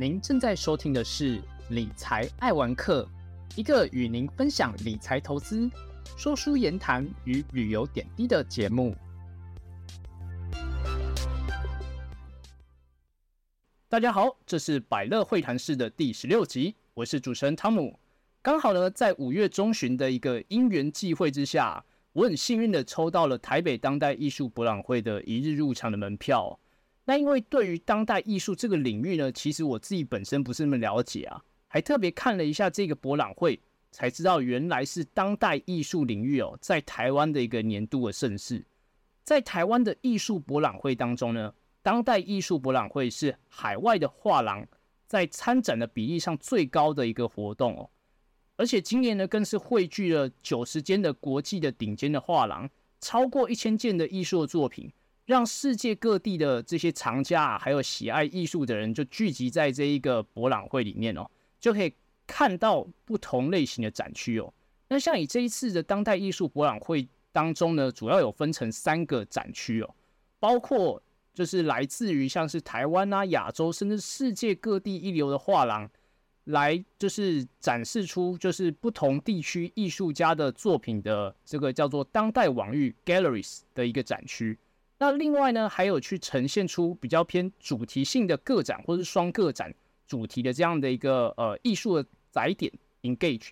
您正在收听的是理财爱玩客，一个与您分享理财投资、说书言谈与旅游点滴的节目。大家好，这是百乐会谈室的第十六集，我是主持人汤姆。刚好呢，在五月中旬的一个因缘际会之下，我很幸运的抽到了台北当代艺术博览会的一日入场的门票。那因为对于当代艺术这个领域呢，其实我自己本身不是那么了解啊，还特别看了一下这个博览会，才知道原来是当代艺术领域哦，在台湾的一个年度的盛事。在台湾的艺术博览会当中呢，当代艺术博览会是海外的画廊在参展的比例上最高的一个活动哦，而且今年呢，更是汇聚了九十间的国际的顶尖的画廊，超过一千件的艺术作品。让世界各地的这些藏家啊，还有喜爱艺术的人，就聚集在这一个博览会里面哦，就可以看到不同类型的展区哦。那像以这一次的当代艺术博览会当中呢，主要有分成三个展区哦，包括就是来自于像是台湾啊、亚洲，甚至世界各地一流的画廊，来就是展示出就是不同地区艺术家的作品的这个叫做当代网域 Galleries 的一个展区。那另外呢，还有去呈现出比较偏主题性的个展，或是双个展主题的这样的一个呃艺术的载点 Engage，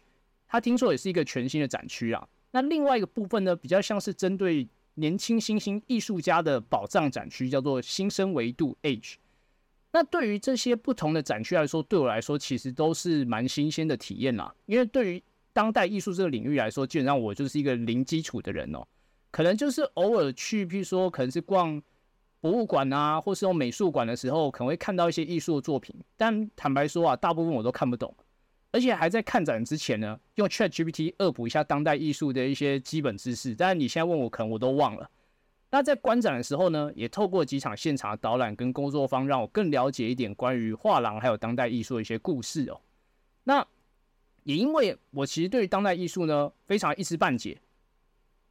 它听说也是一个全新的展区啊。那另外一个部分呢，比较像是针对年轻新兴艺术家的宝藏展区，叫做新生维度 Age。那对于这些不同的展区来说，对我来说其实都是蛮新鲜的体验啦。因为对于当代艺术这个领域来说，基本上我就是一个零基础的人哦。可能就是偶尔去，譬如说，可能是逛博物馆啊，或是用美术馆的时候，可能会看到一些艺术的作品。但坦白说啊，大部分我都看不懂，而且还在看展之前呢，用 Chat GPT 恶补一下当代艺术的一些基本知识。但是你现在问我，可能我都忘了。那在观展的时候呢，也透过几场现场的导览跟工作坊，让我更了解一点关于画廊还有当代艺术的一些故事哦。那也因为我其实对于当代艺术呢，非常一知半解。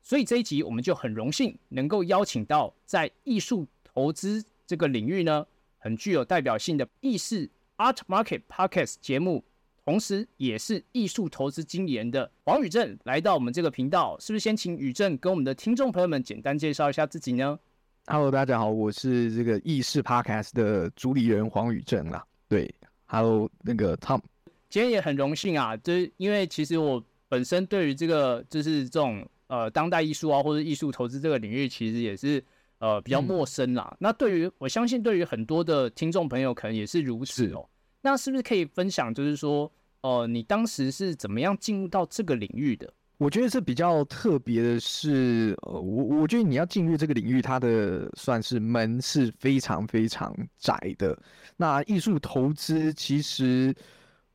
所以这一集我们就很荣幸能够邀请到在艺术投资这个领域呢，很具有代表性的意式 Art Market Podcast 节目，同时也是艺术投资经理人的黄宇正来到我们这个频道，是不是先请宇正跟我们的听众朋友们简单介绍一下自己呢？Hello，大家好，我是这个意式 Podcast 的主理人黄宇正啊。对，Hello，那个 Tom，今天也很荣幸啊，就是因为其实我本身对于这个就是这种。呃，当代艺术啊，或者艺术投资这个领域，其实也是呃比较陌生啦。那对于我相信，对于很多的听众朋友，可能也是如此哦。那是不是可以分享，就是说，呃，你当时是怎么样进入到这个领域的？我觉得这比较特别的是，呃，我我觉得你要进入这个领域，它的算是门是非常非常窄的。那艺术投资其实。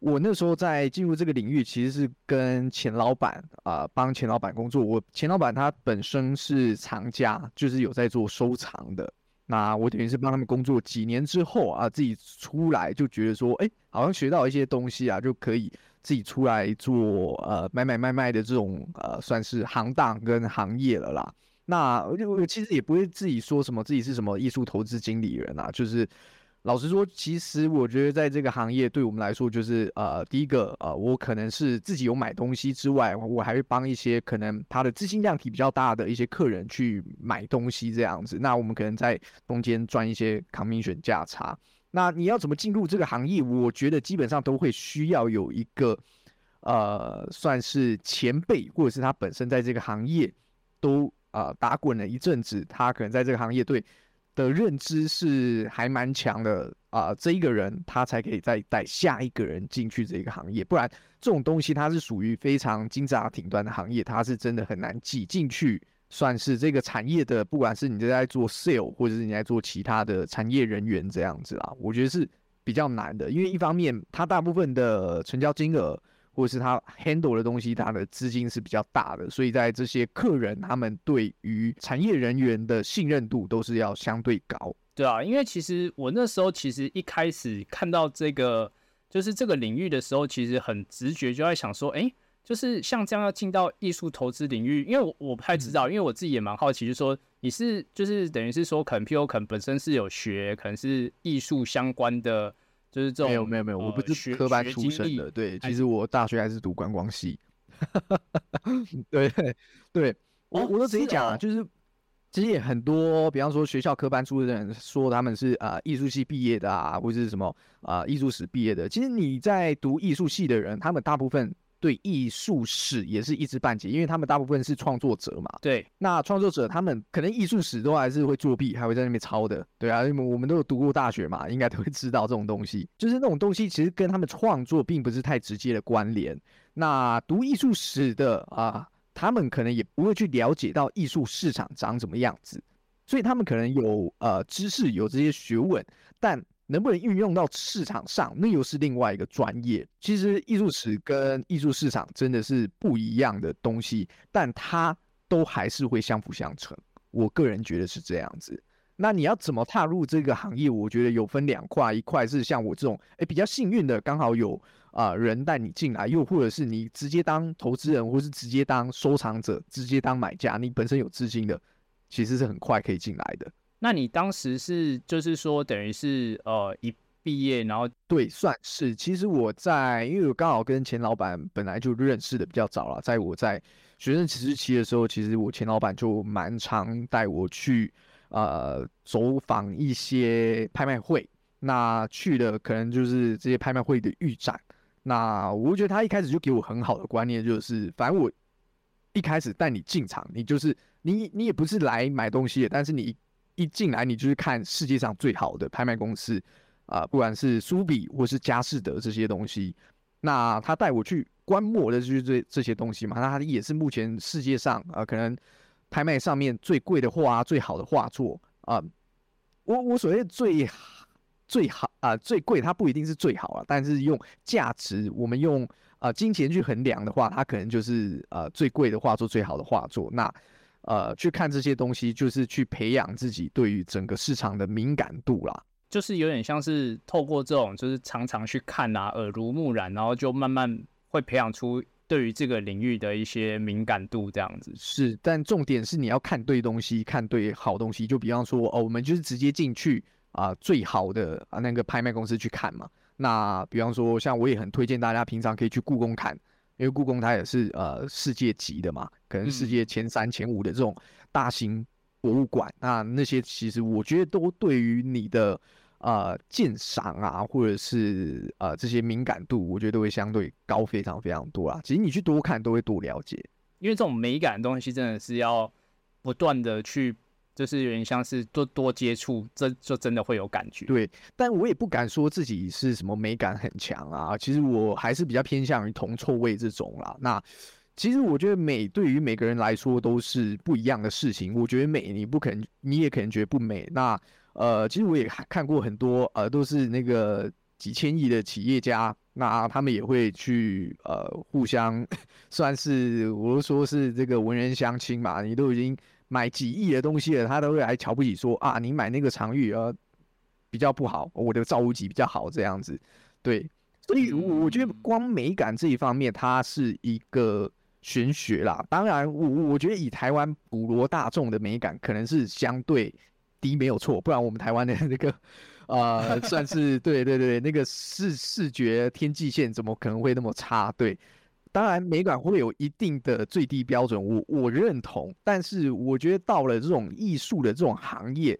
我那时候在进入这个领域，其实是跟钱老板啊，帮钱老板工作。我钱老板他本身是藏家，就是有在做收藏的。那我等于是帮他们工作几年之后啊，自己出来就觉得说，哎，好像学到一些东西啊，就可以自己出来做呃买买卖卖的这种呃算是行当跟行业了啦。那我就其实也不会自己说什么自己是什么艺术投资经理人啊，就是。老实说，其实我觉得在这个行业，对我们来说，就是呃，第一个呃，我可能是自己有买东西之外，我还会帮一些可能他的资金量体比较大的一些客人去买东西这样子。那我们可能在中间赚一些 commission 价差。那你要怎么进入这个行业？我觉得基本上都会需要有一个呃，算是前辈，或者是他本身在这个行业都啊打滚了一阵子，他可能在这个行业对。的认知是还蛮强的啊，这一个人他才可以再带下一个人进去这个行业，不然这种东西它是属于非常金字塔顶端的行业，它是真的很难挤进去，算是这个产业的，不管是你在做 sale 或者是你在做其他的产业人员这样子啦，我觉得是比较难的，因为一方面它大部分的成交金额。或是他 handle 的东西，他的资金是比较大的，所以在这些客人，他们对于产业人员的信任度都是要相对高。对啊，因为其实我那时候其实一开始看到这个就是这个领域的时候，其实很直觉就在想说，哎，就是像这样要进到艺术投资领域，因为我我不太知道，因为我自己也蛮好奇，就是说你是就是等于是说，可能 P O 可能本身是有学，可能是艺术相关的。就是这种没有没有没有，我不是科班出身的。对，其实我大学还是读观光系。对 对，我我都直接讲啊，就是其实也很多，比方说学校科班出身的人说他们是啊艺术系毕业的啊，或者是什么啊艺术史毕业的。其实你在读艺术系的人，他们大部分对艺术史也是一知半解，因为他们大部分是创作者嘛。对，那创作者他们可能艺术史都还是会作弊，还会在那边抄的。对啊，因为我们都有读过大学嘛，应该都会知道这种东西，就是那种东西其实跟他们创作并不是太直接的关联。那读艺术史的啊，他们可能也不会去了解到艺术市场长什么样子，所以他们可能有呃知识有这些学问，但能不能运用到市场上，那又是另外一个专业。其实艺术史跟艺术市场真的是不一样的东西，但它都还是会相辅相成。我个人觉得是这样子。那你要怎么踏入这个行业？我觉得有分两块，一块是像我这种哎比较幸运的，刚好有。啊，人带你进来，又或者是你直接当投资人，或是直接当收藏者，直接当买家，你本身有资金的，其实是很快可以进来的。那你当时是就是说，等于是呃一毕业，然后对，算是。其实我在，因为我刚好跟钱老板本来就认识的比较早了，在我在学生时期的时候，其实我钱老板就蛮常带我去呃走访一些拍卖会，那去的可能就是这些拍卖会的预展。那我觉得他一开始就给我很好的观念，就是反正我一开始带你进场，你就是你你也不是来买东西的，但是你一进来，你就是看世界上最好的拍卖公司啊，不管是苏比或是佳士得这些东西。那他带我去观摩的就是这这些东西嘛，那他也是目前世界上啊可能拍卖上面最贵的画啊、最好的画作啊。我我所谓最。最好啊，最贵它不一定是最好啊，但是用价值，我们用啊金钱去衡量的话，它可能就是呃最贵的画作，最好的画作。那呃去看这些东西，就是去培养自己对于整个市场的敏感度啦。就是有点像是透过这种，就是常常去看啊，耳濡目染，然后就慢慢会培养出对于这个领域的一些敏感度，这样子。是，但重点是你要看对东西，看对好东西。就比方说哦，我们就是直接进去。啊，最好的啊那个拍卖公司去看嘛。那比方说，像我也很推荐大家平常可以去故宫看，因为故宫它也是呃世界级的嘛，可能世界前三前五的这种大型博物馆。那那些其实我觉得都对于你的呃鉴赏啊，或者是呃这些敏感度，我觉得都会相对高非常非常多啦。其实你去多看都会多了解，因为这种美感的东西真的是要不断的去。就是有点像是多多接触，这就真的会有感觉。对，但我也不敢说自己是什么美感很强啊。其实我还是比较偏向于铜臭味这种啦。那其实我觉得美对于每个人来说都是不一样的事情。我觉得美，你不可能，你也可能觉得不美。那呃，其实我也看过很多呃，都是那个几千亿的企业家，那他们也会去呃互相 算是，我都说是这个文人相亲嘛。你都已经。买几亿的东西了，他都会来瞧不起，说啊，你买那个长玉呃比较不好，我的造物级比较好这样子，对，所以我觉得光美感这一方面，它是一个玄学啦。当然，我我觉得以台湾普罗大众的美感，可能是相对低，没有错，不然我们台湾的那个呃，算是对对对，那个视视觉天际线怎么可能会那么差？对。当然，美感会有一定的最低标准，我我认同。但是，我觉得到了这种艺术的这种行业，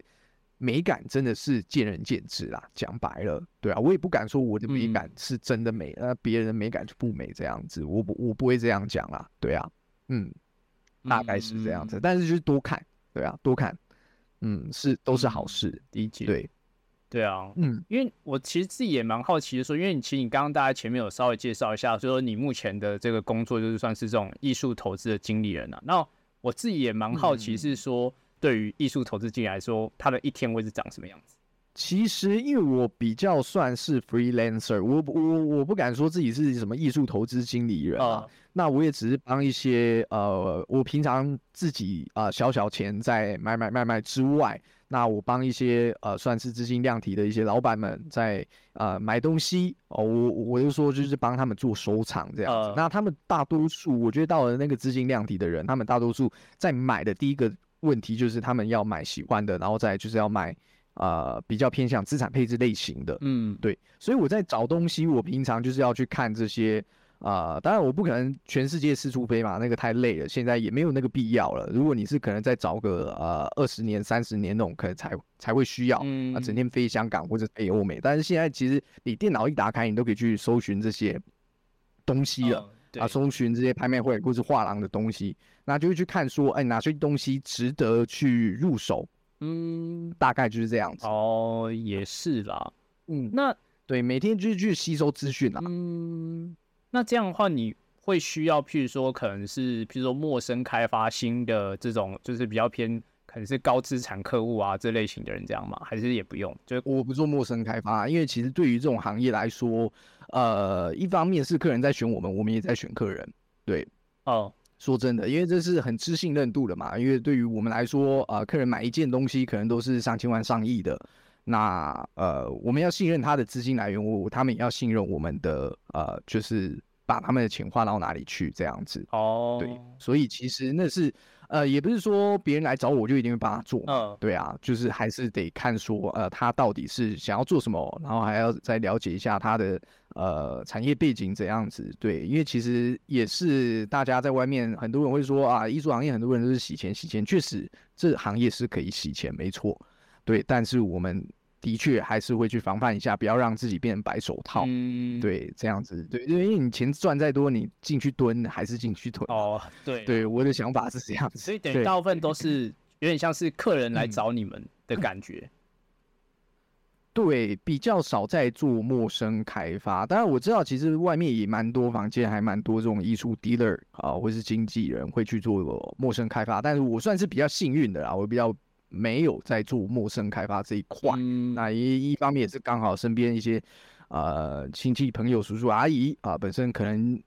美感真的是见仁见智啦。讲白了，对啊，我也不敢说我的美感是真的美，那别人的美感就不美这样子，我不我不会这样讲啦。对啊，嗯，大概是这样子。但是就是多看，对啊，多看，嗯，是都是好事，理解对。对啊，嗯，因为我其实自己也蛮好奇的，说，因为你其实你刚刚大家前面有稍微介绍一下，就说你目前的这个工作就是算是这种艺术投资的经理人啊。那我自己也蛮好奇，是说对于艺术投资经理来说，他的一天会是长什么样子？其实因为我比较算是 freelancer，我我我不敢说自己是什么艺术投资经理人啊。那我也只是帮一些呃，我平常自己啊小小钱在买买卖卖之外。那我帮一些呃算是资金量体的一些老板们在呃买东西哦，我我就说就是帮他们做收藏这样子。那他们大多数，我觉得到了那个资金量体的人，他们大多数在买的第一个问题就是他们要买喜欢的，然后再就是要买呃比较偏向资产配置类型的，嗯，对，所以我在找东西，我平常就是要去看这些。啊、当然我不可能全世界四处飞嘛，那个太累了，现在也没有那个必要了。如果你是可能再找个呃二十年、三十年那种，可能才才会需要嗯啊，整天飞香港或者飞欧美。但是现在其实你电脑一打开，你都可以去搜寻这些东西了。啊，搜寻这些拍卖会或是画廊的东西，那就会去看说，哎，哪些东西值得去入手，嗯，大概就是这样子。哦，也是啦。嗯，那对，每天就是去吸收资讯啦。嗯，那这样的话，你会需要，譬如说，可能是譬如说陌生开发新的这种，就是比较偏可能是高资产客户啊这类型的人这样吗？还是也不用？就我不做陌生开发，因为其实对于这种行业来说，呃，一方面是客人在选我们，我们也在选客人。对，哦，说真的，因为这是很知信任度的嘛。因为对于我们来说，呃，客人买一件东西可能都是上千万、上亿的，那呃，我们要信任他的资金来源，我他们也要信任我们的，呃，就是把他们的钱花到哪里去这样子。哦，对，所以其实那是，呃，也不是说别人来找我就一定会帮他做。嗯，对啊，就是还是得看说，呃，他到底是想要做什么，然后还要再了解一下他的呃产业背景怎样子。对，因为其实也是大家在外面很多人会说啊，艺术行业很多人都是洗钱洗钱，确实这行业是可以洗钱，没错。对，但是我们的确还是会去防范一下，不要让自己变成白手套。嗯，，对，这样子，对，因为你钱赚再多，你进去蹲还是进去囤。哦，对，对，我的想法是这样子。所以等于大部分都是有点像是客人来嗯找你们的感觉。对，比较少在做陌生开发。当然我知道，其实外面也蛮多房间，还蛮多这种艺术 dealer 啊，或是经纪人会去做陌生开发。但是我算是比较幸运的啦，我比较没有在做陌生开发这一块。嗯，那一一方面也是刚好身边一些呃亲戚朋友、叔叔阿姨啊，本身可能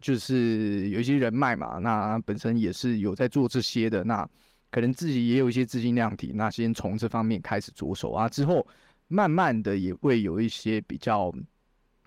就是有一些人脉嘛，那本身也是有在做这些的，那可能自己也有一些资金量体，那先从这方面开始着手啊，之后慢慢的也会有一些比较。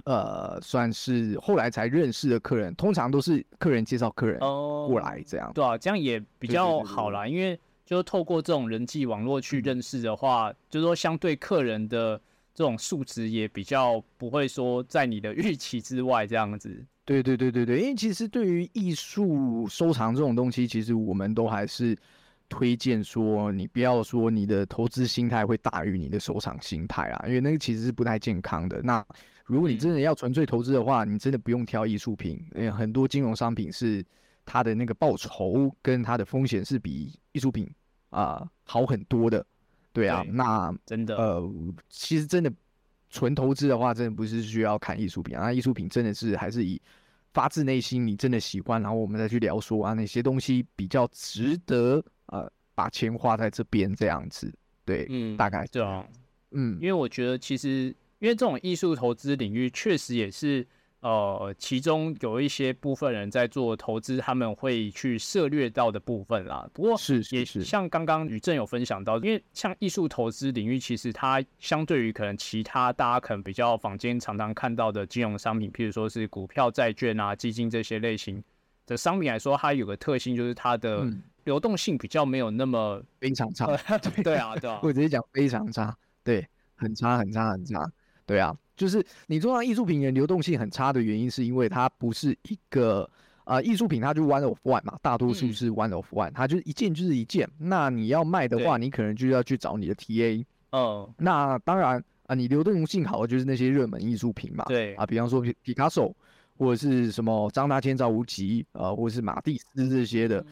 呃，算是后来才认识的客人，通常都是客人介绍客人哦，过来这样。对啊，这样也比较对对好了，因为就是透过这种人际网络去认识的话，就是说相对客人的这种素质也比较不会说在你的预期之外这样子。对对对对对，因为其实对于艺术收藏这种东西，其实我们都还是推荐说，你不要说你的投资心态会大于你的收藏心态啊，因为那个其实是不太健康的。那如果你嗯真的要纯粹投资的话，你真的不用挑艺术品，因为很多金融商品是它的那个报酬跟它的风险是比艺术品啊、好很多的。对啊，对那真的，呃，其实真的纯投资的话，真的不是需要看艺术品啊，那艺术品真的是还是以发自内心你真的喜欢，然后我们再去聊说啊，哪些东西比较值得呃把钱花在这边这样子，对，嗯，大概对啊，嗯因为我觉得其实因为这种艺术投资领域确实也是。呃，其中有一些部分人在做投资，他们会去涉略到的部分啦。不过是也是，像刚刚宇正有分享到，因为像艺术投资领域，其实它相对于可能其他大家可能比较坊间常常看到的金融商品，譬如说是股票、债券啊、基金这些类型的商品来说，它有个特性就是它的嗯，流动性比较没有那么，非常差，对啊，对啊，我直接讲非常差，对，很差很差很差，对啊，就是你做上艺术品的流动性很差的原因，是因为它不是一个呃艺术品，它就 one of one 嘛，大多数嗯是 one of one，它就是一件就是一件。那你要卖的话，你可能就要去找你的 TA。嗯，那当然啊，你流动性好的就是那些热门艺术品嘛，对啊，比方说皮皮卡丘或者是什么张大千、赵无极，呃，或者是马蒂斯这些的，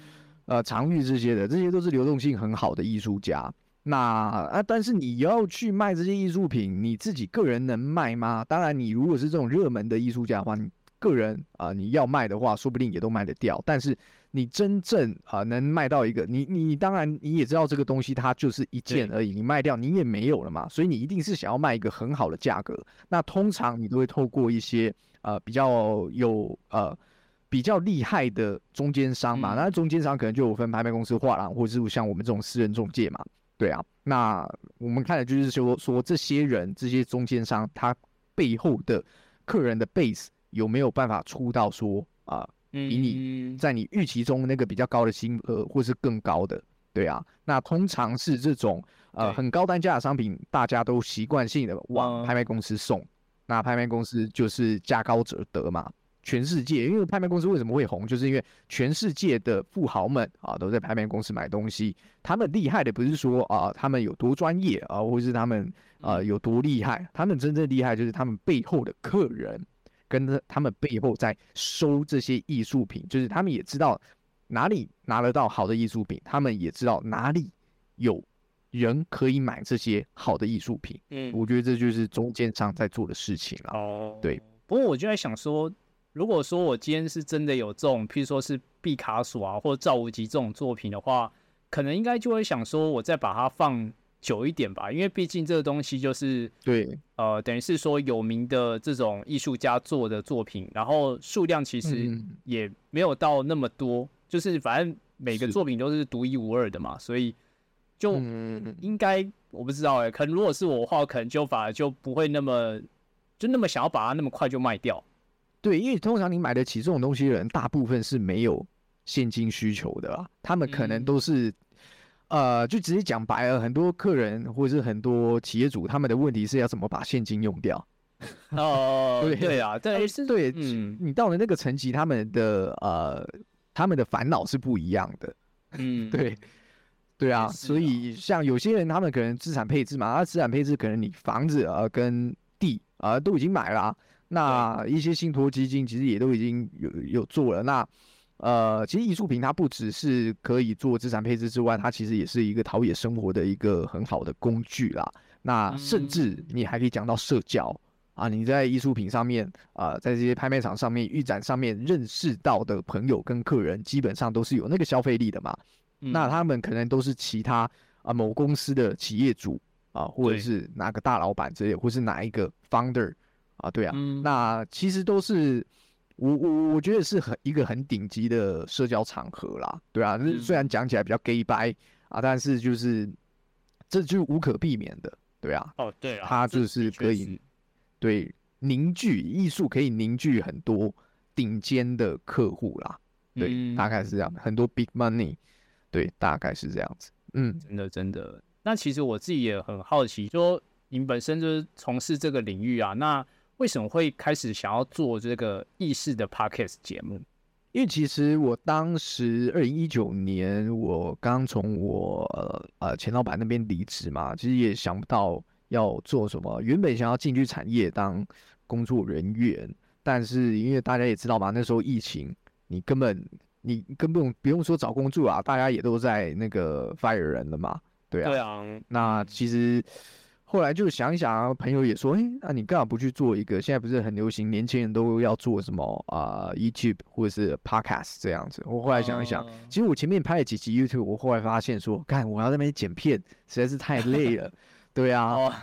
呃，常玉这些的，这些都是流动性很好的艺术家。那啊，但是你要去卖这些艺术品，你自己个人能卖吗？当然，你如果是这种热门的艺术家的话，你个人啊、你要卖的话，说不定也都卖得掉。但是你真正啊、能卖到一个，你你当然你也知道这个东西它就是一件而已，你卖掉你也没有了嘛，所以你一定是想要卖一个很好的价格。那通常你都会透过一些呃比较有呃比较厉害的中间商嘛，嗯那中间商可能就有分拍卖公司、画廊，或者是像我们这种私人中介嘛。对啊，那我们看的就是说说这些人、这些中间商，他背后的客人的 base 有没有办法出到说啊、嗯，比你在你预期中那个比较高的金额，或是更高的。对啊，那通常是这种呃很高单价的商品，大家都习惯性的往嗯拍卖公司送，那拍卖公司就是价高者得嘛。全世界，因为拍卖公司为什么会红，就是因为全世界的富豪们啊都在拍卖公司买东西。他们厉害的不是说啊他们有多专业啊，或是他们啊有多厉害，他们真正厉害就是他们背后的客人，跟着他们背后在收这些艺术品，就是他们也知道哪里拿得到好的艺术品，他们也知道哪里有人可以买这些好的艺术品。嗯我觉得这就是中间商在做的事情了。哦，对。不过我就在想说，如果说我今天是真的有这种，譬如说是毕卡索啊，或者赵无极这种作品的话，可能应该就会想说，我再把它放久一点吧，因为毕竟这个东西就是对，呃，等于是说有名的这种艺术家做的作品，然后数量其实嗯。也没有到那么多，就是反正每个作品都是独一无二的嘛，所以就嗯，应该我不知道哎、可能如果是我的话，可能就反而就不会那么就那么想要把它那么快就卖掉。对，因为通常你买得起这种东西的人，大部分是没有现金需求的啊，他们可能嗯都是，呃，就直接讲白了，很多客人或者是很多企业主，他们的问题是要怎么把现金用掉。哦、对对啊，对是，对，嗯你到了那个层级，他们的呃，他们的烦恼是不一样的。嗯，对，对啊，所以像有些人，他们可能资产配置嘛，他资产配置可能你房子啊跟地啊、呃、都已经买了啊、那一些信托基金其实也都已经有有做了。那呃，其实艺术品它不只是可以做资产配置之外，它其实也是一个陶冶生活的一个很好的工具啦。那甚至你还可以讲到社交啊，你在艺术品上面啊、在这些拍卖场上面、预展上面认识到的朋友跟客人，基本上都是有那个消费力的嘛。嗯那他们可能都是其他啊某公司的企业主啊，或者是哪个大老板之类，或是哪一个 founder 啊，对啊，嗯。那其实都是我我我觉得是很一个很顶级的社交场合啦，对啊，就是虽然嗯讲起来比较 gay 掰啊，但是就是这就是无可避免的，对啊，哦对啊，它就是可以对凝聚艺术可以凝聚很多顶尖的客户啦，对，嗯。大概是这样，很多 big money，对，大概是这样子，嗯。真的真的。那其实我自己也很好奇，说您本身就是从事这个领域啊，那为什么会开始想要做这个意式的 podcast 节目？因为其实我当时二零一九年，我刚从我呃呃前老板那边离职嘛，其实也想不到要做什么。原本想要进去产业当工作人员，但是因为大家也知道嘛，那时候疫情，你根本你根本不用说找工作啊，大家也都在那个 fire 人了嘛，对啊。对啊，那其实后来就想一想啊，朋友也说，哎、那你干嘛不去做一个？现在不是很流行，年轻人都要做什么啊、YouTube 或者是 Podcast 这样子。我后来想一想，哦其实我前面拍了几集 YouTube，我后来发现说，干我要在那边剪片实在是太累了，对啊，哦，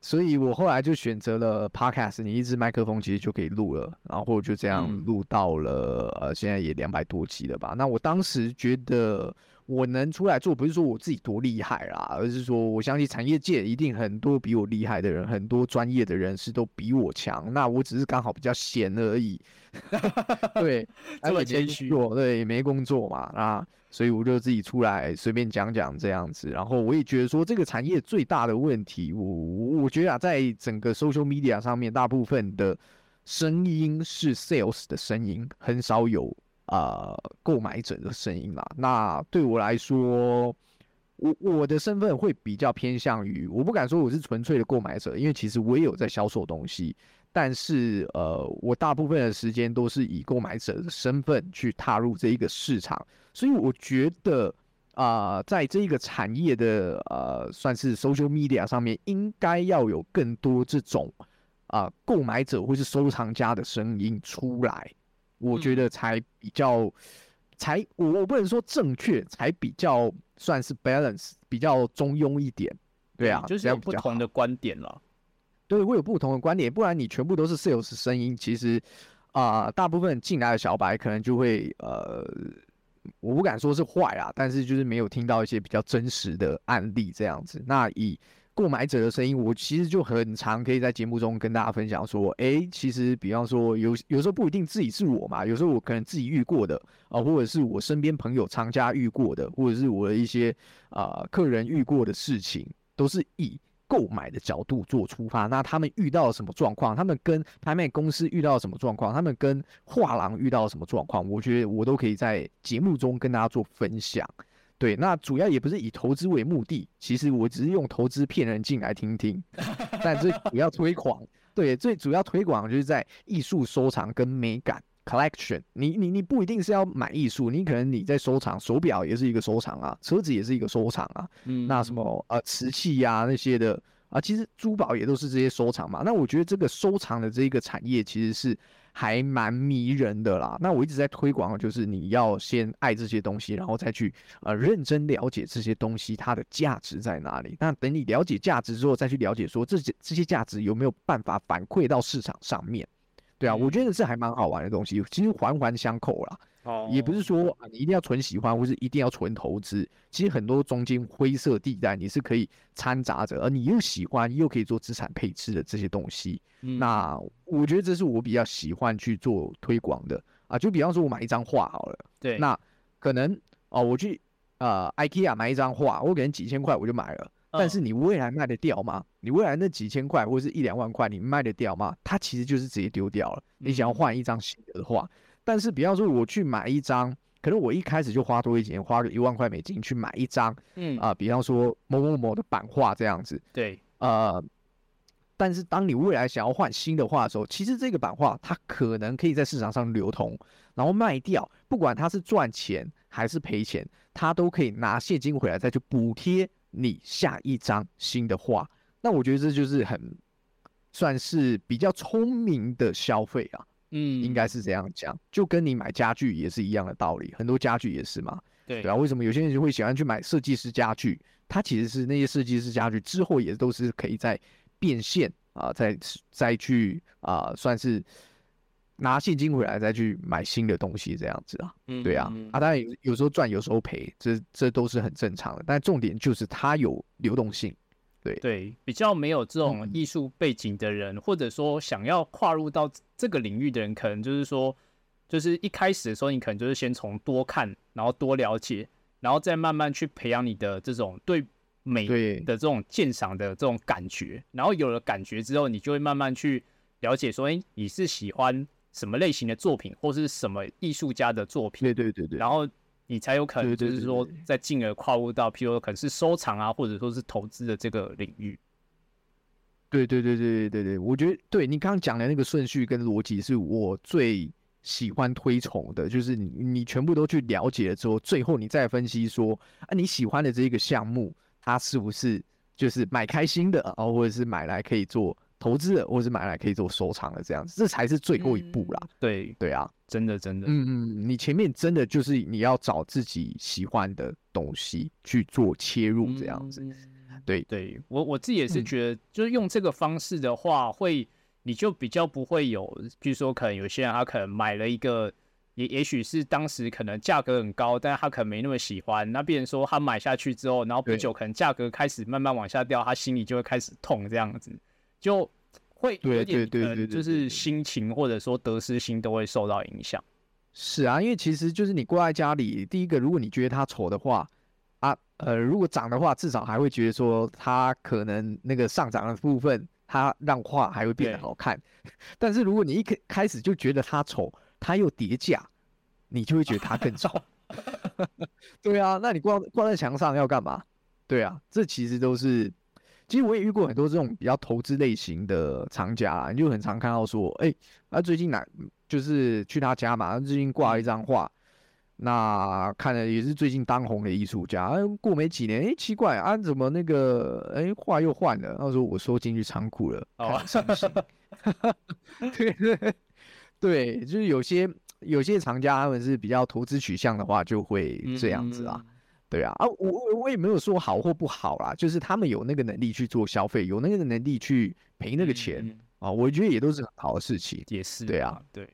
所以我后来就选择了 Podcast，你一支麦克风其实就可以录了，然后就这样嗯录到了、呃，现在也两百多集了吧。那我当时觉得我能出来做，不是说我自己多厉害啦，而是说我相信产业界一定很多比我厉害的人，很多专业的人士都比我强，那我只是刚好比较闲而已。对，这么谦虚对，没工作嘛，啊所以我就自己出来随便讲讲这样子。然后我也觉得说，这个产业最大的问题，我我我觉得啊，在整个 social media 上面，大部分的声音是 sales 的声音，很少有呃购买者的声音啦。那对我来说，我我的身份会比较偏向于，我不敢说我是纯粹的购买者，因为其实我也有在销售东西。但是呃，我大部分的时间都是以购买者的身份去踏入这一个市场，所以我觉得啊、在这一个产业的呃，算是 social media 上面，应该要有更多这种啊、购买者或是收藏家的声音出来，我觉嗯得才比较才我我不能说正确，才比较算是 balance，比较中庸一点。对啊，就是有不同的观点了。对，会有不同的观点，不然你全部都是 sales 声音，其实啊、大部分进来的小白可能就会呃，我不敢说是坏啊，但是就是没有听到一些比较真实的案例这样子。那以购买者的声音，我其实就很常可以在节目中跟大家分享说，哎，其实比方说有有时候不一定自己是我嘛，有时候我可能自己遇过的啊，或者是我身边朋友厂家遇过的，或者是我的一些啊客人遇过的事情，都是以购买的角度做出发。那他们遇到什么状况？他们跟拍卖公司遇到什么状况？他们跟画廊遇到什么状况？我觉得我都可以在节目中跟大家做分享。对，那主要也不是以投资为目的，其实我只是用投资骗人进来听听，但最主要推广，对，最主要推广就是在艺术收藏跟美感 collection。你你你不一定是要买艺术，你可能你在收藏手表也是一个收藏啊，车子也是一个收藏啊，嗯，那什么呃瓷器呀那些的啊，其实珠宝也都是这些收藏嘛。那我觉得这个收藏的这个产业其实是。还蛮迷人的啦。那我一直在推广，就是你要先爱这些东西，然后再去呃认真了解这些东西它的价值在哪里。那等你了解价值之后，再去了解说这些这些价值有没有办法反馈到市场上面。对啊，我觉得这还蛮好玩的东西，其实环环相扣啦。也不是说你一定要纯喜欢，或是一定要纯投资。其实很多中间灰色地带，你是可以掺杂着，而你又喜欢，又可以做资产配置的这些东西。那我觉得这是我比较喜欢去做推广的啊。就比方说，我买一张画好了，对，那可能哦，我去呃 IKEA 买一张画，我可能几千块我就买了。但是你未来卖得掉吗？你未来那几千块或者是一两万块，你卖得掉吗？它其实就是直接丢掉了。你想要换一张新的画。但是，比方说，我去买一张，可能我一开始就花多一点，花个一万块美金去买一张，嗯啊，比方说某某某的版画这样子，对，呃，但是当你未来想要换新的画的时候，其实这个版画它可能可以在市场上流通，然后卖掉，不管它是赚钱还是赔钱，它都可以拿现金回来再去补贴你下一张新的画。那我觉得这就是很算是比较聪明的消费啊。嗯，应该是这样讲，就跟你买家具也是一样的道理，很多家具也是嘛，对对啊。为什么有些人就会喜欢去买设计师家具？它其实是那些设计师家具之后也都是可以在变现啊，再再去啊，算是拿现金回来再去买新的东西这样子啊，嗯对啊啊，当然有有时候赚有时候赔，这这都是很正常的，但重点就是它有流动性。对对，比较没有这种艺术背景的人，或者说想要跨入到这个领域的人，可能就是说，就是一开始的时候，你可能就是先从多看，然后多了解，然后再慢慢去培养你的这种对美的这种鉴赏的这种感觉，然后有了感觉之后，你就会慢慢去了解说，哎，你是喜欢什么类型的作品，或是什么艺术家的作品？对对对对，然后。你才有可能，就是说，再进而跨入到，譬如说，可能是收藏啊，或者说是投资的这个领域。对对对对对对对，我觉得对你刚刚讲的那个顺序跟逻辑是我最喜欢推崇的，就是你你全部都去了解了之后，最后你再分析说，啊，你喜欢的这个项目，它是不是就是买开心的啊，或者是买来可以做。投资的，或者是买来可以做收藏的，这样子，这才是最后一步啦。对对啊，真的真的，嗯嗯，你前面真的就是你要找自己喜欢的东西去做切入，这样子。对对，我我自己也是觉得，就是用这个方式的话，会你就比较不会有，比如说可能有些人他可能买了一个，也也许是当时可能价格很高，但是他可能没那么喜欢。那别人说他买下去之后，然后不久可能价格开始慢慢往下掉，他心里就会开始痛，这样子。就会有点呃，就是心情或者说得失心都会受到影响。是啊，因为其实就是你挂在家里，第一个，如果你觉得它丑的话，啊，呃，如果涨的话，至少还会觉得说它可能那个上涨的部分，它让画还会变得好看。但是如果你一开开始就觉得它丑，它又叠价，你就会觉得它更丑。对啊，那你挂挂在墙上要干嘛？对啊，这其实都是。其实我也遇过很多这种比较投资类型的藏家，你就很常看到说，哎，他最近哪就是去他家嘛，最近挂一张画，那看了也是最近当红的艺术家，过没几年，哎，奇怪啊，怎么那个哎画又换了？他说我收进去仓库了，哦，对对对，就是有些有些藏家他们是比较投资取向的话，就会这样子啊。对啊，啊，我我我也没有说好或不好啦，就是他们有那个能力去做消费，有那个能力去赔那个钱啊，我觉得也都是很好的事情。也是，对啊，对，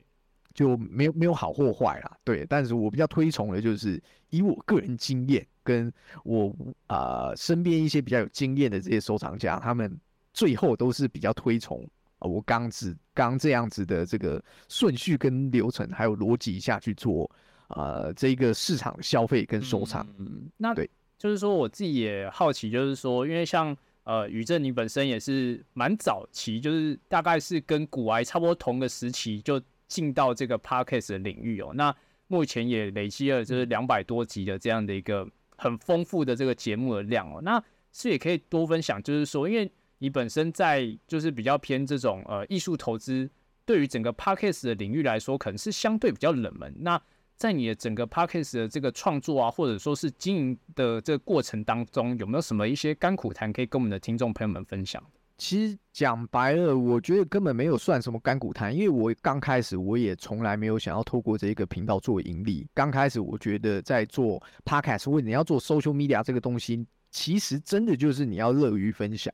就没有没有好或坏啦。对，但是我比较推崇的就是以我个人经验跟我呃身边一些比较有经验的这些收藏家，他们最后都是比较推崇啊我刚子刚这样子的这个顺序跟流程还有逻辑下去做呃这个市场消费跟收藏。嗯，那对，就是说我自己也好奇，就是说，因为像呃宇正你本身也是蛮早期，就是大概是跟古癌差不多同个时期就进到这个 podcast 的领域哦。那目前也累积了就是两百多集的这样的一个很丰富的这个节目的量哦。那是也可以多分享，就是说，因为你本身在就是比较偏这种呃艺术投资，对于整个 podcast 的领域来说，可能是相对比较冷门。那在你的整个 podcast 的这个创作啊，或者说是经营的这个过程当中，有没有什么一些甘苦谈可以跟我们的听众朋友们分享？其实讲白了，我觉得根本没有算什么甘苦谈，因为我刚开始我也从来没有想要透过这一个频道做盈利。刚开始我觉得在做 podcast 或者你要做 social media 这个东西，其实真的就是你要乐于分享，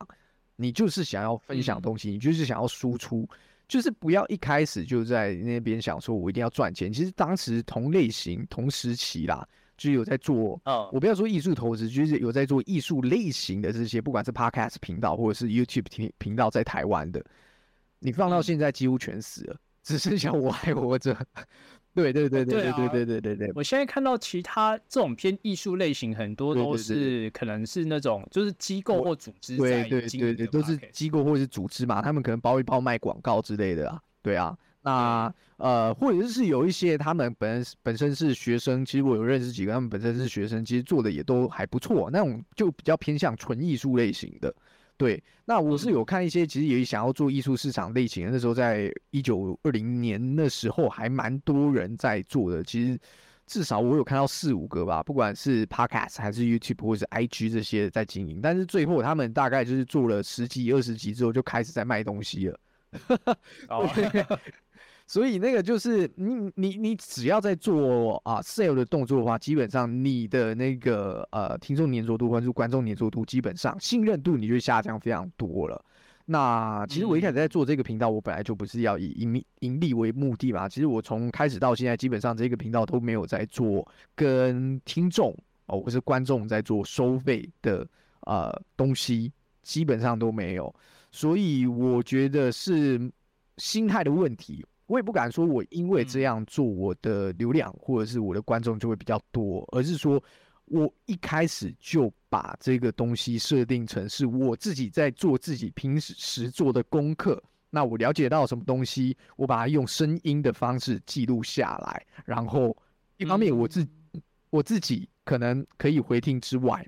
你就是想要分享东西，你就是想要输出。就是不要一开始就在那边想说，我一定要赚钱。其实当时同类型、同时期啦，就有在做。我不要说艺术投资，就是有在做艺术类型的这些，不管是 Podcast 频道或者是 YouTube 频频道，在台湾的，你放到现在几乎全死了，只剩下我还活着。对对对对对对对对对对，我现在看到其他这种偏艺术类型，很多都是可能是那种就是机构或组织对对对对，都是机构或者是组织嘛，他们可能包一包卖广告之类的啊，对啊，那呃或者是有一些他们本本身是学生，其实我有认识几个，他们本身是学生，其实做的也都还不错，那种就比较偏向纯艺术类型的。对，那我是有看一些，其实也想要做艺术市场类型。那时候在一九二零年那时候，还蛮多人在做的。其实至少我有看到四五个吧，不管是 Podcast 还是 YouTube 或者是 IG 这些在经营。但是最后他们大概就是做了十几、二十集之后，就开始在卖东西了。所以那个就是你你你只要在做啊 sale 的动作的话，基本上你的那个呃听众粘着度关注观众粘着度，基本上信任度你就下降非常多了。那其实我一开始在做这个频道，我本来就不是要以盈盈利为目的嘛。其实我从开始到现在，基本上这个频道都没有在做跟听众哦或是观众在做收费的呃东西，基本上都没有。所以我觉得是心态的问题。我也不敢说，我因为这样做，我的流量或者是我的观众就会比较多，而是说我一开始就把这个东西设定成是我自己在做自己平时做的功课。那我了解到什么东西，我把它用声音的方式记录下来，然后一方面我自我自己可能可以回听之外，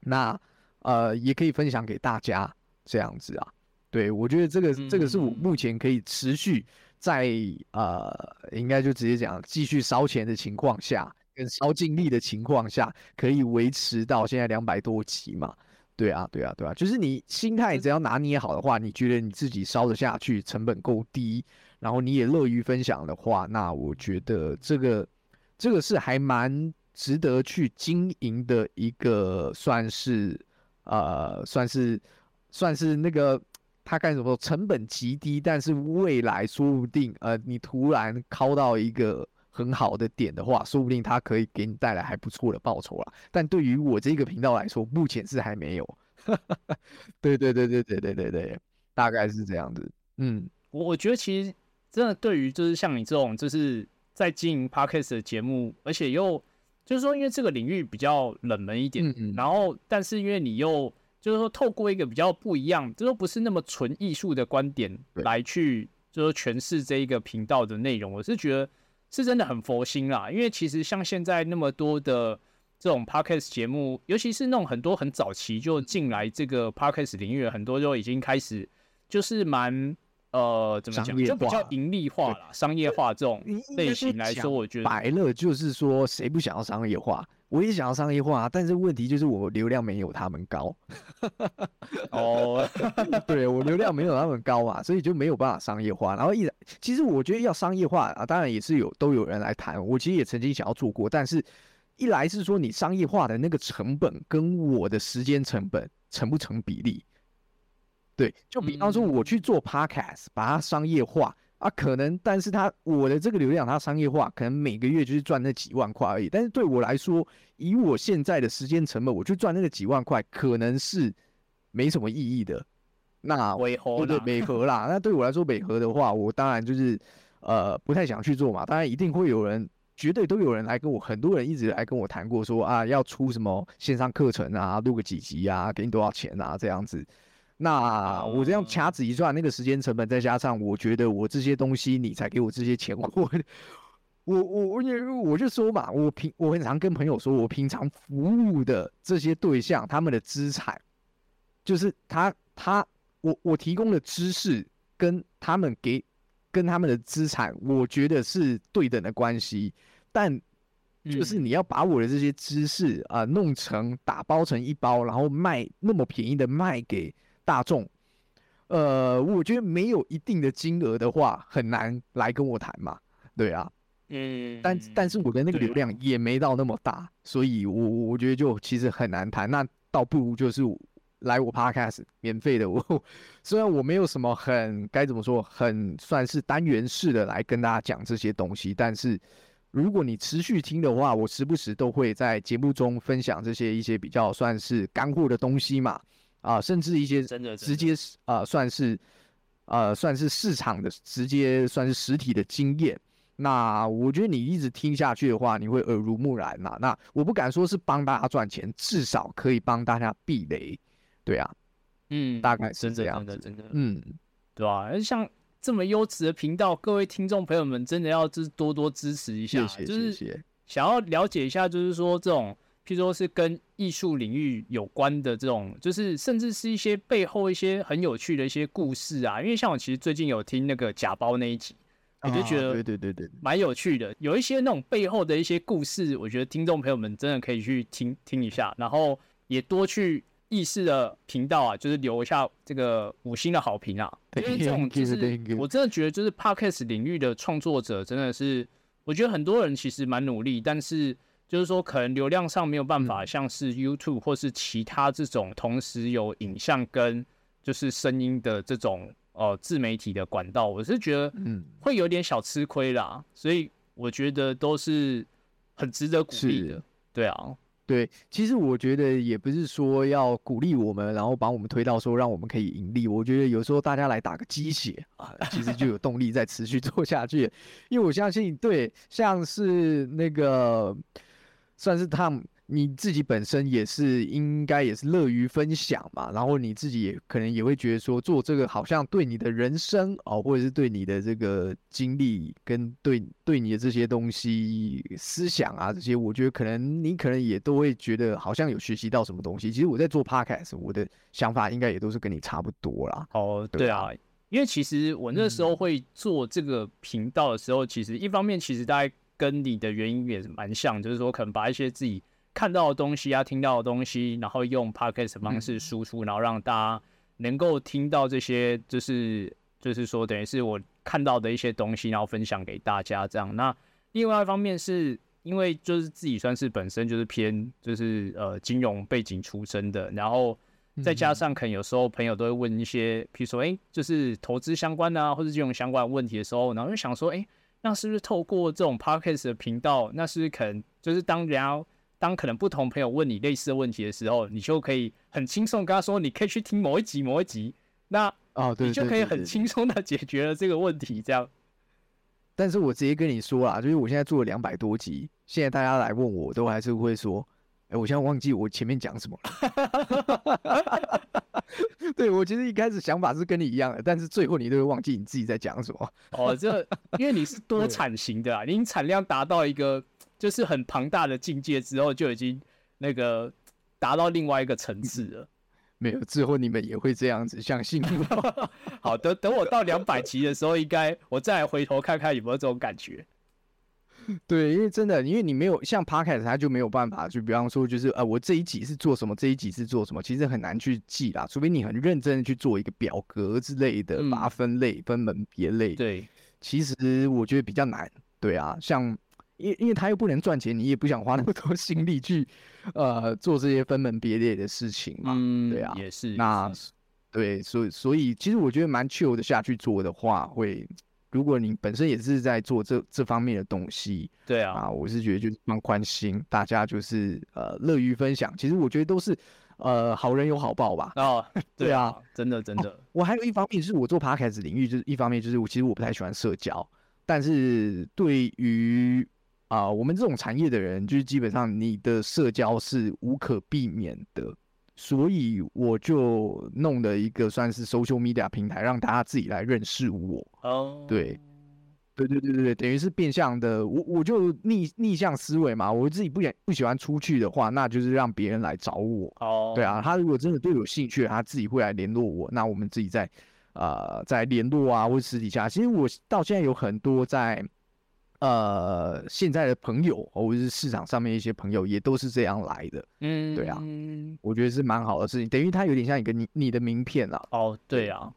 那呃也可以分享给大家这样子啊。对我觉得这个这个是我目前可以持续。在呃，应该就直接讲，继续烧钱的情况下，跟烧精力的情况下，可以维持到现在两百多集嘛？对啊，对啊，对啊，就是你心态只要拿捏好的话，你觉得你自己烧得下去，成本够低，然后你也乐于分享的话，那我觉得这个这个是还蛮值得去经营的一个，算是呃，算是算是那个。他干什么？成本极低，但是未来说不定，呃，你突然敲到一个很好的点的话，说不定它可以给你带来还不错的报酬啦。但对于我这个频道来说，目前是还没有。对对对对对对对对，大概是这样子。嗯，我我觉得其实真的对于就是像你这种就是在经营 podcast 的节目，而且又就是说因为这个领域比较冷门一点，然后但是因为你又。就是说，透过一个比较不一样，就说不是那么纯艺术的观点来去，就是诠释这一个频道的内容，我是觉得是真的很佛心啦。因为其实像现在那么多的这种 podcast 节目，尤其是那种很多很早期就进来这个 podcast 领域，很多就已经开始就是蛮呃怎么讲，就比较盈利化了，商业化这种类型来说，我觉得白了就是说，谁不想要商业化？我也想要商业化，但是问题就是我流量没有他们高。哦，对我流量没有他们高嘛，所以就没有办法商业化。然后一，其实我觉得要商业化啊，当然也是有都有人来谈。我其实也曾经想要做过，但是一来是说你商业化的那个成本跟我的时间成本成不成比例？对，就比方说我去做 podcast，把它商业化。啊，可能，但是它我的这个流量，它商业化，可能每个月就是赚那几万块而已。但是对我来说，以我现在的时间成本，我去赚那个几万块，可能是没什么意义的。那尾对对，美合啦。那对我来说，美合的话，我当然就是呃不太想去做嘛。当然一定会有人，绝对都有人来跟我，很多人一直来跟我谈过，说啊要出什么线上课程啊，录个几集啊，给你多少钱啊，这样子。那我这样掐指一算，那个时间成本再加上，我觉得我这些东西你才给我这些钱，我我我我我就说嘛，我平我很常跟朋友说，我平常服务的这些对象，他们的资产就是他他我我提供的知识跟他们给跟他们的资产，我觉得是对等的关系，但就是你要把我的这些知识啊弄成打包成一包，然后卖那么便宜的卖给。大众，呃，我觉得没有一定的金额的话，很难来跟我谈嘛，对啊，嗯，但但是我的那个流量也没到那么大，所以我我觉得就其实很难谈，那倒不如就是来我 podcast 免费的，我虽然我没有什么很该怎么说，很算是单元式的来跟大家讲这些东西，但是如果你持续听的话，我时不时都会在节目中分享这些一些比较算是干货的东西嘛。啊，甚至一些真的直接啊，算是呃，算是市场的直接算是实体的经验。那我觉得你一直听下去的话，你会耳濡目染嘛。那我不敢说是帮大家赚钱，至少可以帮大家避雷。对啊，嗯，大概是这样的，真的，嗯，对吧？像这么优质的频道，各位听众朋友们，真的要就是多多支持一下，就是想要了解一下，就是说这种。譬如说是跟艺术领域有关的这种，就是甚至是一些背后一些很有趣的一些故事啊。因为像我其实最近有听那个假包那一集，我就觉得对对对对，蛮有趣的。有一些那种背后的一些故事，我觉得听众朋友们真的可以去听听一下，然后也多去意识的频道啊，就是留一下这个五星的好评啊。因为这种就是我真的觉得，就是 podcast 领域的创作者真的是，我觉得很多人其实蛮努力，但是。就是说，可能流量上没有办法像是 YouTube 或是其他这种同时有影像跟就是声音的这种呃自媒体的管道，我是觉得嗯会有点小吃亏啦。所以我觉得都是很值得鼓励的。对啊，对，其实我觉得也不是说要鼓励我们，然后把我们推到说让我们可以盈利。我觉得有时候大家来打个鸡血啊，其实就有动力再持续做下去。因为我相信，对，像是那个。算是他你自己本身也是应该也是乐于分享嘛，然后你自己也可能也会觉得说做这个好像对你的人生哦，或者是对你的这个经历跟对对你的这些东西思想啊这些，我觉得可能你可能也都会觉得好像有学习到什么东西。其实我在做 podcast，我的想法应该也都是跟你差不多啦。哦，对啊，因为其实我那时候会做这个频道的时候，其实一方面其实大家。跟你的原因也是蛮像，就是说可能把一些自己看到的东西啊、听到的东西，然后用 podcast 方式输出，然后让大家能够听到这些，就是就是说等于是我看到的一些东西，然后分享给大家这样。那另外一方面是因为就是自己算是本身就是偏就是呃金融背景出身的，然后再加上可能有时候朋友都会问一些，比如说哎，就是投资相关的啊，或者金融相关的问题的时候，然后就想说哎。那是不是透过这种 podcast 的频道，那是不是可能就是当人家当可能不同朋友问你类似的问题的时候，你就可以很轻松跟他说，你可以去听某一集某一集，那哦，对，你就可以很轻松的解决了这个问题，这样。但是我直接跟你说啦，就是我现在做了两百多集，现在大家来问我都还是会说。哎，我现在忘记我前面讲什么了。对我其实一开始想法是跟你一样的，但是最后你都会忘记你自己在讲什么。哦，这因为你是 多产型的啊，你产量达到一个就是很庞大的境界之后，就已经那个达到另外一个层次了。没有，之后你们也会这样子，相信我。好的，等我到两百集的时候，应该我再回头看看有没有这种感觉。对，因为真的，因为你没有像 podcast，它就没有办法，就比方说，就是呃，我这一集是做什么，这一集是做什么，其实很难去记啦，除非你很认真的去做一个表格之类的，把它分类、分门别类。对，其实我觉得比较难。对啊，像因因为他又不能赚钱，你也不想花那么多 心力去呃做这些分门别类的事情嘛。嗯，对啊，也是。那对，所以所以其实我觉得蛮 chill 的下去做的话，会如果你本身也是在做这这方面的东西，对啊，啊，我是觉得就是放宽心，大家就是呃乐于分享。其实我觉得都是呃好人有好报吧。哦，对啊啊，真的真的，我还有一方面是我做 podcast 领域，就是一方面就是我其实我不太喜欢社交，但是对于啊、我们这种产业的人，就是基本上你的社交是无可避免的，所以我就弄了一个算是 social media 平台，让大家自己来认识我。哦，对对对对对对，等于是变相的，我我就逆逆向思维嘛，我自己不喜不喜欢出去的话，那就是让别人来找我。哦，对啊，他如果真的对我有兴趣，他自己会来联络我，那我们自己在呃在联络啊，或者私底下，其实我到现在有很多在呃现在的朋友，或者是市场上面一些朋友，也都是这样来的，嗯，对啊我觉得是蛮好的事情，等于它有点像一个你你的名片啊。哦，对啊，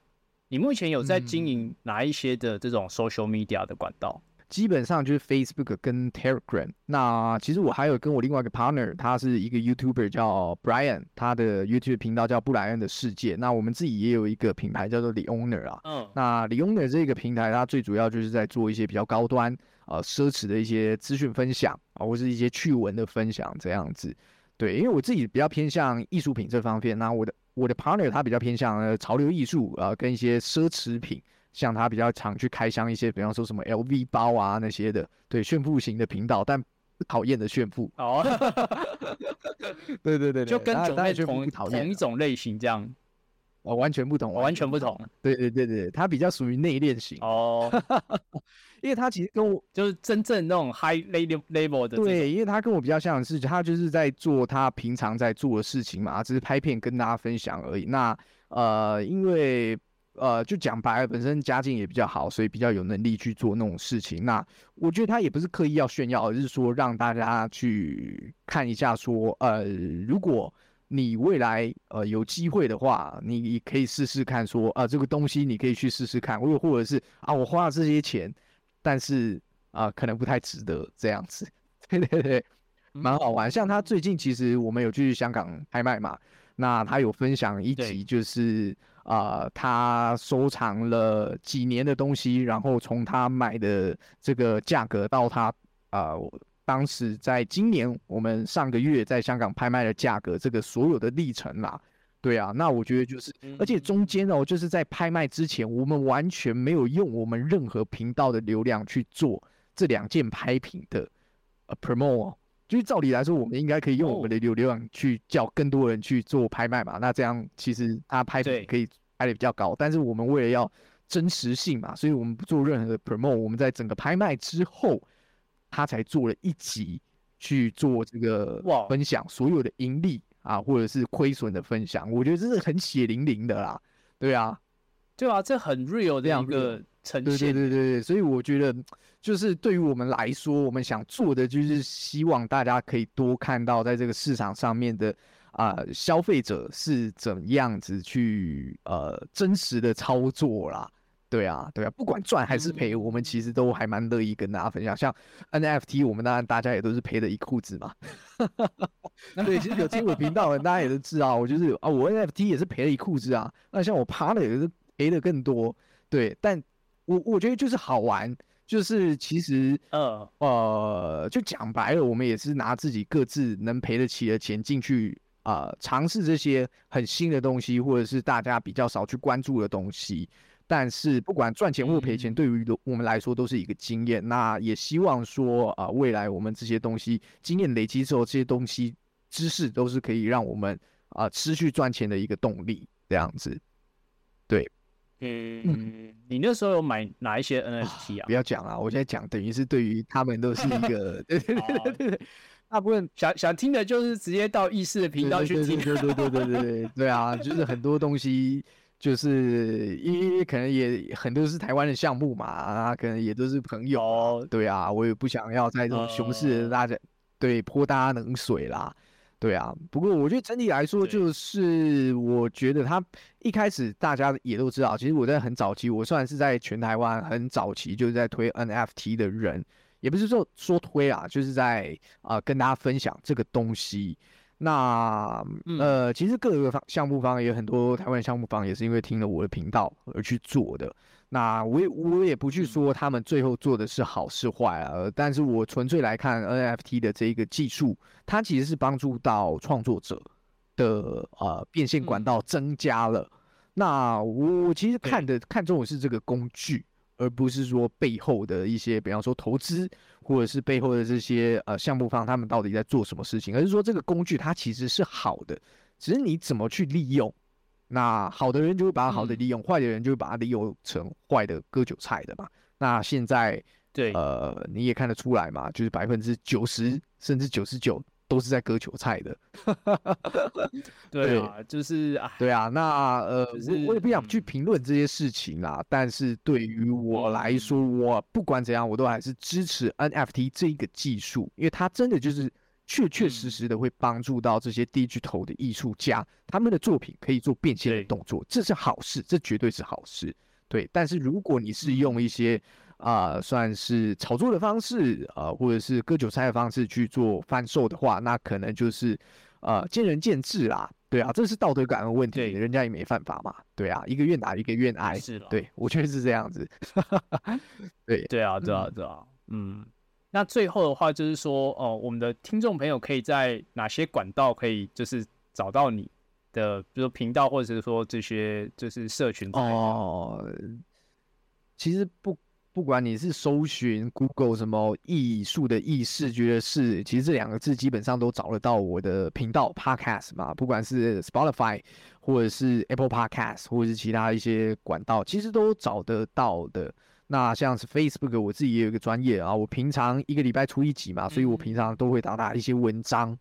你目前有在经嗯营哪一些的这种 social media 的管道？基本上就是 Facebook 跟 Telegram。那其实我还有跟我另外一个 partner，他是一个 YouTuber 叫 Brian，他的 YouTube 频道叫布莱恩的世界。那我们自己也有一个品牌叫做 The Owner 啊。嗯，那 The Owner 这个平台，它最主要就是在做一些比较高端、呃奢侈的一些资讯分享啊，或是一些趣闻的分享这样子。对，因为我自己比较偏向艺术品这方面，那我的我的 partner 他比较偏向呃潮流艺术啊、呃跟一些奢侈品。像他比较常去开箱一些，比方说什么 LV 包啊那些的，对炫富型的频道，但不讨厌的炫富。哦，对对对对，就跟九妹同同一种类型这样，哦，完全不同，完全不同。对对对对，他比较属于内敛型，哦，因为他其实跟我就是真正那种 high level level 的对，因为他跟我比较像的是，他就是在做他平常在做的事情嘛，只是拍片跟大家分享而已。那呃，因为呃，就讲白了，本身家境也比较好，所以比较有能力去做那种事情。那我觉得他也不是刻意要炫耀，而是说让大家去看一下说，呃，如果你未来呃有机会的话，你可以试试看说，啊、这个东西你可以去试试看，或或者是啊，我花了这些钱，但是啊、可能不太值得这样子。对对对，蛮好玩。像他最近其实我们有去香港拍卖嘛，那他有分享一集，就是啊，他收藏了几年的东西，然后从他买的这个价格到他啊、当时在今年我们上个月在香港拍卖的价格，这个所有的历程啦。对啊，那我觉得就是，而且中间哦，就是在拍卖之前，我们完全没有用我们任何频道的流量去做这两件拍品的呃 promo 哦。就是照理来说，我们应该可以用我们的流流量去叫更多人去做拍卖嘛。那这样其实他拍对品可以拍的比较高，但是我们为了要真实性嘛，所以我们不做任何的 promo。我们在整个拍卖之后，他才做了一集去做这个分享所有的盈利啊，或者是亏损的分享。我觉得这是很血淋淋的啦，对啊，对啊，这很 real 的非常一个呈对对现。对对对，所以我觉得就是对于我们来说，我们想做的就是希望大家可以多看到在这个市场上面的啊、消费者是怎样子去呃真实的操作啦。对啊，对啊，不管赚还是赔，我们其实都还蛮乐意跟大家分享。像 NFT，我们当然大家也都是赔的一裤子嘛。对，其实有听我频道的，大家也都知道，我就是啊，我 NFT 也是赔了一裤子啊。那像我趴的也是赔的更多。对，但我我觉得就是好玩，就是其实呃，呃，就讲白了，我们也是拿自己各自能赔得起的钱进去啊、呃尝试这些很新的东西，或者是大家比较少去关注的东西。但是不管赚钱或赔钱，对于我们来说都是一个经验。那也希望说啊，未来我们这些东西经验累积之后，这些东西知识都是可以让我们啊持续赚钱的一个动力。这样子，对，嗯，你那时候有买哪一些 NFT 啊？不要讲啊，我现在讲，等于是对于他们都是一个，大部分想想听的，就是直接到意识的频道去听，对对对对对对对啊，就是很多东西。就是因为可能也很多是台湾的项目嘛，啊，可能也都是朋友对啊，我也不想要在这种熊市呃大家对泼大家冷水啦。对啊，不过我觉得整体来说，就是我觉得他一开始大家也都知道，其实我在很早期，我算是在全台湾很早期就是在推 NFT 的人，也不是说说推啊，就是在啊、呃跟大家分享这个东西。那呃，其实各个方项目方也有很多台湾项目方也是因为听了我的频道而去做的。那我也我也不去说他们最后做的是好是坏啊，但是我纯粹来看 NFT 的这一个技术，它其实是帮助到创作者的呃变现管道增加了。那我其实看的看重的是这个工具，而不是说背后的一些，比方说投资或者是背后的这些呃项目方他们到底在做什么事情，而是说这个工具它其实是好的，只是你怎么去利用。那好的人就会把它好的利用，坏的人就会把它利用成坏的割韭菜的嘛。那现在对呃你也看得出来嘛，就是百分之九十甚至九十九都是在割韭菜的。对啊，就是啊，对啊。那呃我我也不想去评论这些事情啦，但是对于我来说，我不管怎样，我都还是支持 NFT 这一个技术，因为它真的就是。确确实实的会帮助到这些 digital 的艺术家，他们的作品可以做变现的动作，这是好事，这绝对是好事。对，但是如果你是用一些啊，算是炒作的方式啊，或者是割韭菜的方式去做贩售的话，那可能就是呃见仁见智啦。对啊，这是道德感的问题，人家也没犯法嘛。对啊，一个愿打一个愿挨，是对我觉得是这样子。对对啊，对啊，对啊，嗯。那最后的话就是说，哦，我们的听众朋友可以在哪些管道可以就是找到你的，比如说频道或者是说这些就是社群哦。其实不不管你是搜寻 Google 什么艺术的艺视觉的视，其实这两个字基本上都找得到我的频道 Podcast 嘛，不管是 Spotify 或者是 Apple Podcast 或者是其他一些管道，其实都找得到的。那像是 Facebook，我自己也有一个专业啊，我平常一个礼拜出一集嘛，所以我平常都会打打一些文章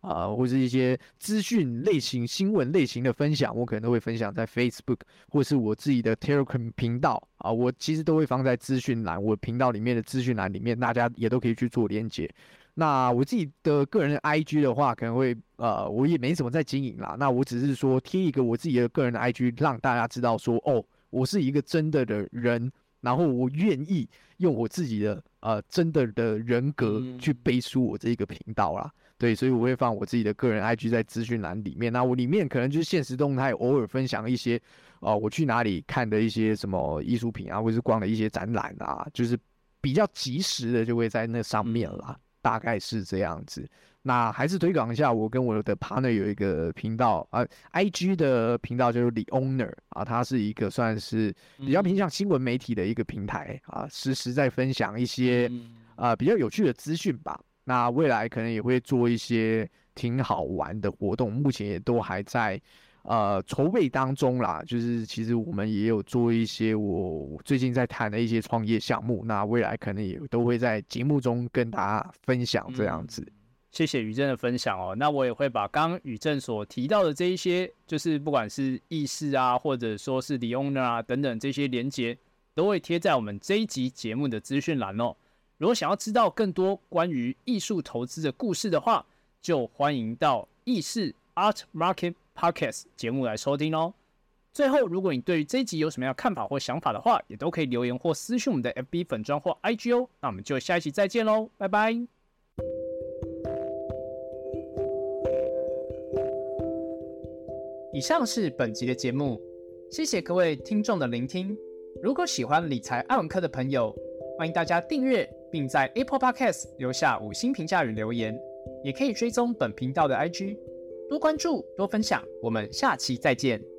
啊，或是一些资讯类型、新闻类型的分享，我可能都会分享在 Facebook 或是我自己的 Telegram 频道啊，我其实都会放在资讯栏，我频道里面的资讯栏里面，大家也都可以去做连接。那我自己的个人的 IG 的话，可能会呃，我也没怎么在经营啦，那我只是说贴一个我自己的个人的 IG，让大家知道说，哦，我是一个真的的人。然后我愿意用我自己的呃真的的人格去背书我这一个频道啦，对，所以我会放我自己的个人 IG 在资讯栏里面。那我里面可能就是现实动态，偶尔分享一些哦我去哪里看的一些什么艺术品啊，或者是逛的一些展览啊，就是比较及时的就会在那上面啦，大概是这样子。那还是推广一下，我跟我的 partner 有一个频道啊，IG 的频道就是 The Owner 啊，它是一个算是比较偏向新闻媒体的一个平台啊，实时在分享一些啊比较有趣的资讯吧。那未来可能也会做一些挺好玩的活动，目前也都还在呃筹备当中啦。就是其实我们也有做一些我最近在谈的一些创业项目，那未来可能也都会在节目中跟大家分享这样子。谢谢宇正的分享哦，那我也会把刚刚宇正所提到的这一些，就是不管是意识啊，或者说是 The Owner 啊等等这些连接，都会贴在我们这一集节目的资讯栏哦。如果想要知道更多关于艺术投资的故事的话，就欢迎到意识 Art Market Podcast 节目来收听哦。最后，如果你对于这一集有什么样看法或想法的话，也都可以留言或私讯我们的 FB 粉砖或 IG 哦。那我们就下一期再见喽，拜拜。以上是本集的节目，谢谢各位听众的聆听。如果喜欢理财爱文科的朋友，欢迎大家订阅，并在 Apple Podcast 留下五星评价与留言，也可以追踪本频道的 IG，多关注多分享。我们下期再见。